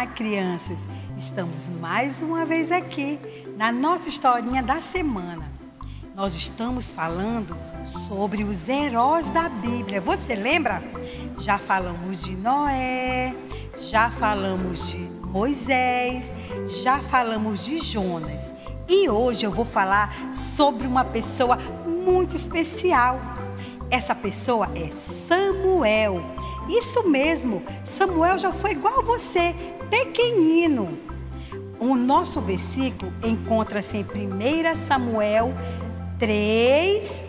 Olá, crianças! Estamos mais uma vez aqui na nossa historinha da semana. Nós estamos falando sobre os heróis da Bíblia. Você lembra? Já falamos de Noé, já falamos de Moisés, já falamos de Jonas. E hoje eu vou falar sobre uma pessoa muito especial. Essa pessoa é Samuel. Isso mesmo, Samuel já foi igual a você, pequenino. O nosso versículo encontra-se em 1 Samuel 3,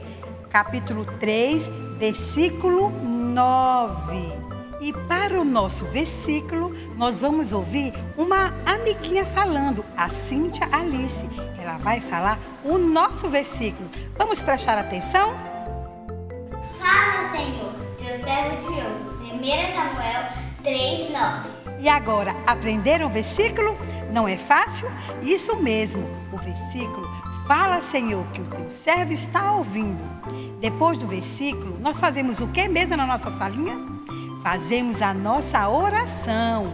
capítulo 3, versículo 9. E para o nosso versículo, nós vamos ouvir uma amiguinha falando, a Cíntia Alice. Ela vai falar o nosso versículo. Vamos prestar atenção? Fala, Senhor, teu servo te ouve. 1 Samuel 3:9. E agora, aprenderam o versículo? Não é fácil? Isso mesmo, o versículo fala, Senhor, que o teu servo está ouvindo. Depois do versículo, nós fazemos o que mesmo na nossa salinha? Fazemos a nossa oração.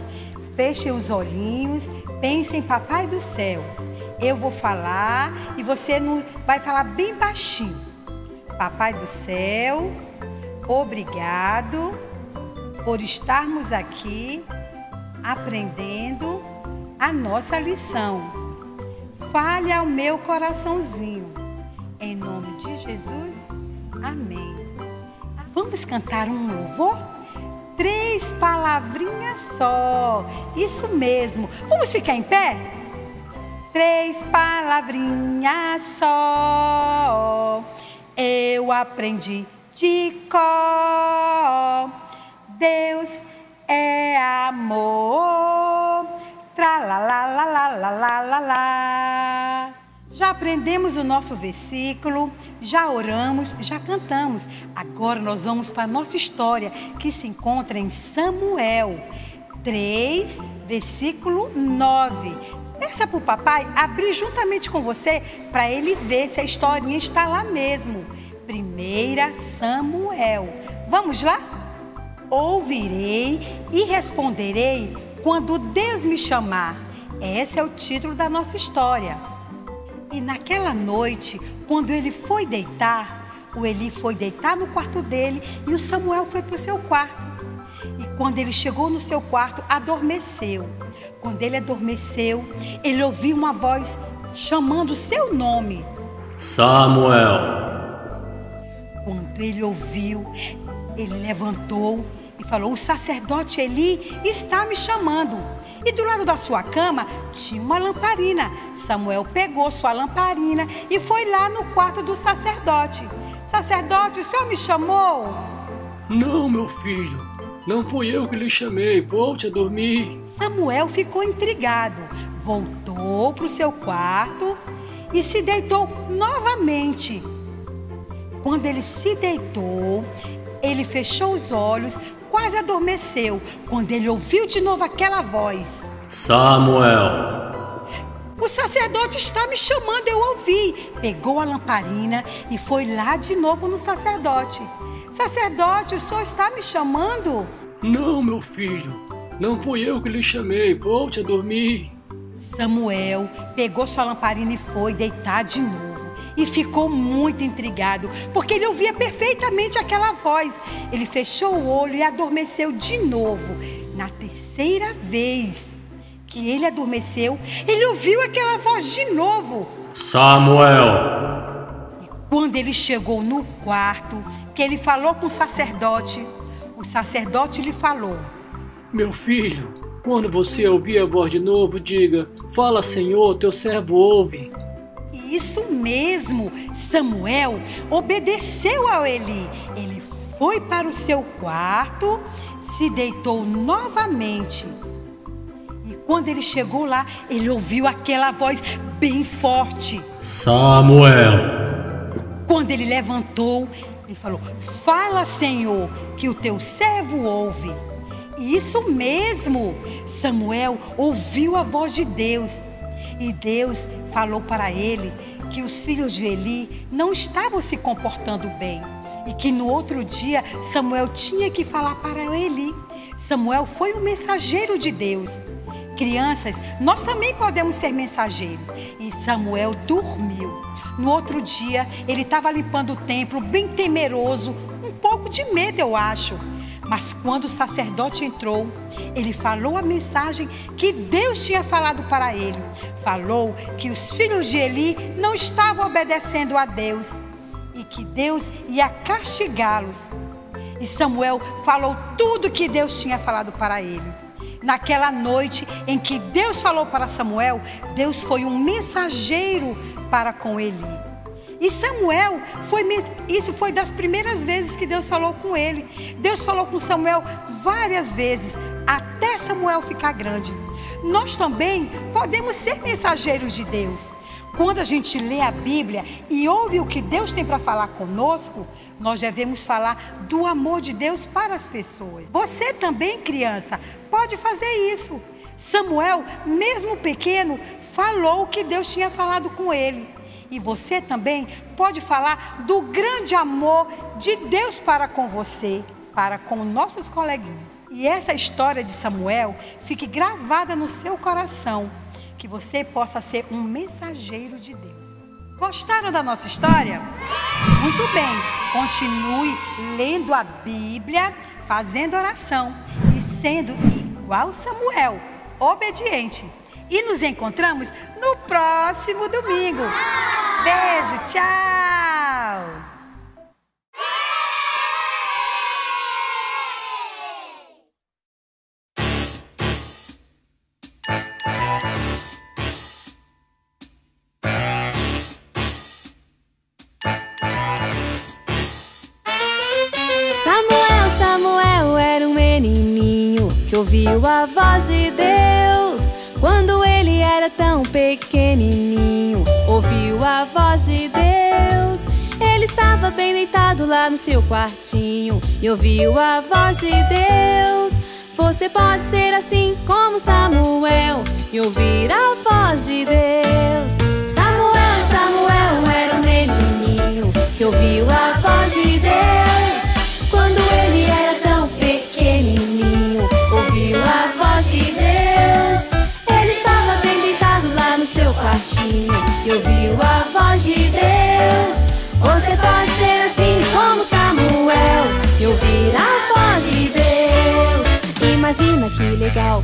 Feche os olhinhos, pense em Papai do céu. Eu vou falar e você vai falar bem baixinho. Papai do céu, obrigado por estarmos aqui aprendendo a nossa lição. Fale ao meu coraçãozinho. Em nome de Jesus, amém. Vamos cantar um louvor? Três palavrinhas só. Isso mesmo. Vamos ficar em pé? Três palavrinhas só. Eu aprendi de cor Deus é amor. Tra la la la la la la la la. Já aprendemos o nosso versículo, já oramos, já cantamos. Agora nós vamos para a nossa história, que se encontra em Samuel 3, versículo 9. Peça para o papai abrir juntamente com você para ele ver se a historinha está lá mesmo. Primeira Samuel. Vamos lá? Ouvirei e responderei quando Deus me chamar. Esse é o título da nossa história. E naquela noite, quando ele foi deitar, o Eli foi deitar no quarto dele e o Samuel foi para o seu quarto. E quando ele chegou no seu quarto, adormeceu. Quando ele adormeceu, ele ouviu uma voz chamando o seu nome: Samuel. Quando ele ouviu, ele levantou e falou: O sacerdote Eli está me chamando. E do lado da sua cama tinha uma lamparina. Samuel pegou sua lamparina e foi lá no quarto do sacerdote. Sacerdote, o senhor me chamou? Não, meu filho. Não fui eu que lhe chamei. Volte a dormir. Samuel ficou intrigado. Voltou para o seu quarto e se deitou novamente. Quando ele se deitou, ele fechou os olhos, quase adormeceu, quando ele ouviu de novo aquela voz: Samuel. O sacerdote está me chamando, eu ouvi. Pegou a lamparina e foi lá de novo no sacerdote. Sacerdote, o senhor está me chamando? Não, meu filho. Não fui eu que lhe chamei. Volte a dormir. Samuel pegou sua lamparina e foi deitar de novo e ficou muito intrigado, porque ele ouvia perfeitamente aquela voz. Ele fechou o olho e adormeceu de novo. Na terceira vez que ele adormeceu, ele ouviu aquela voz de novo. Samuel. E quando ele chegou no quarto, que ele falou com o sacerdote, o sacerdote lhe falou: Meu filho, quando você ouvir a voz de novo, diga: Fala, Senhor, teu servo ouve. Isso mesmo, Samuel obedeceu ao Eli. Ele foi para o seu quarto, se deitou novamente. E quando ele chegou lá, ele ouviu aquela voz bem forte: Samuel. Quando ele levantou, ele falou: Fala, Senhor, que o teu servo ouve. Isso mesmo, Samuel ouviu a voz de Deus e Deus falou para ele que os filhos de Eli não estavam se comportando bem e que no outro dia Samuel tinha que falar para Eli. Samuel foi um mensageiro de Deus. Crianças, nós também podemos ser mensageiros. E Samuel dormiu. No outro dia, ele estava limpando o templo, bem temeroso, um pouco de medo, eu acho. Mas quando o sacerdote entrou, ele falou a mensagem que Deus tinha falado para ele. Falou que os filhos de Eli não estavam obedecendo a Deus e que Deus ia castigá-los. E Samuel falou tudo que Deus tinha falado para ele. Naquela noite em que Deus falou para Samuel, Deus foi um mensageiro para com Eli. E Samuel foi isso foi das primeiras vezes que Deus falou com ele. Deus falou com Samuel várias vezes, até Samuel ficar grande. Nós também podemos ser mensageiros de Deus. Quando a gente lê a Bíblia e ouve o que Deus tem para falar conosco, nós devemos falar do amor de Deus para as pessoas. Você também, criança, pode fazer isso. Samuel, mesmo pequeno, falou o que Deus tinha falado com ele. E você também pode falar do grande amor de Deus para com você, para com nossos coleguinhas. E essa história de Samuel fique gravada no seu coração, que você possa ser um mensageiro de Deus. Gostaram da nossa história? Muito bem, continue lendo a Bíblia, fazendo oração e sendo igual Samuel, obediente. E nos encontramos no próximo domingo. Beijo, tchau! Samuel, Samuel era um menininho que ouviu a voz de Deus quando ele era tão pequenininho, ouviu a voz de Deus. Ele estava bem deitado lá no seu quartinho e ouviu a voz de Deus. Você pode ser assim como Samuel e ouvir a voz de Deus.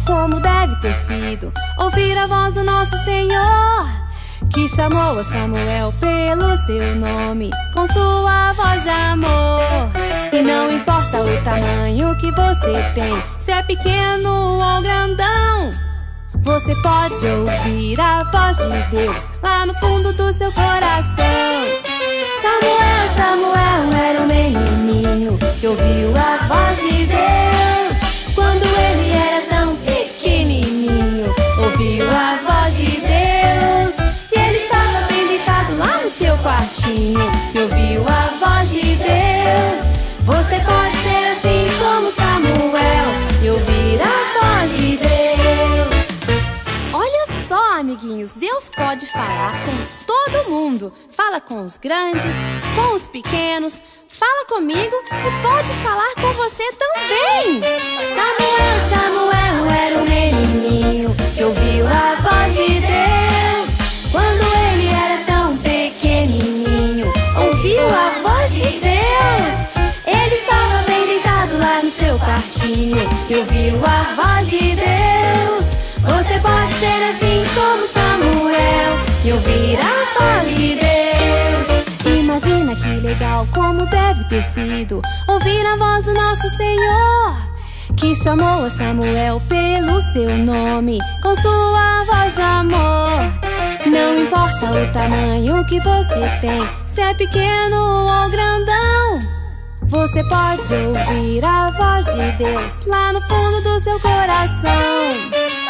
Como deve ter sido ouvir a voz do nosso Senhor. Que chamou a Samuel pelo seu nome, com sua voz de amor. E não importa o tamanho que você tem, se é pequeno ou grandão. Você pode ouvir a voz de Deus lá no fundo do seu coração. Samuel, Samuel era um menininho que ouviu a voz de Deus quartinho e ouviu a voz de Deus. Você pode ser assim como Samuel e ouvir a voz de Deus amiguinhos, Deus pode falar com todo mundo. Fala com os grandes, com os pequenos. Fala comigo e pode falar com você também. Samuel, quartinho e ouviu a voz de Deus. Você pode ser assim como Samuel e ouvir a voz de Deus. Imagina que legal como deve ter sido ouvir a voz do nosso Senhor. Que chamou a Samuel pelo seu nome, com sua voz de amor. Não importa o tamanho que você tem, se é pequeno ou grandão. Você pode ouvir a voz de Deus lá no fundo do seu coração.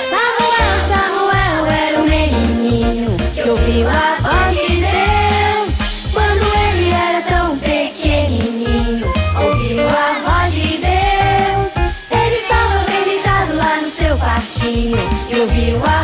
Samuel, Samuel era um menininho que ouviu a voz de Deus quando ele era tão pequenininho. Ouviu a voz de Deus. Ele estava bem deitado lá no seu quartinho e ouviu a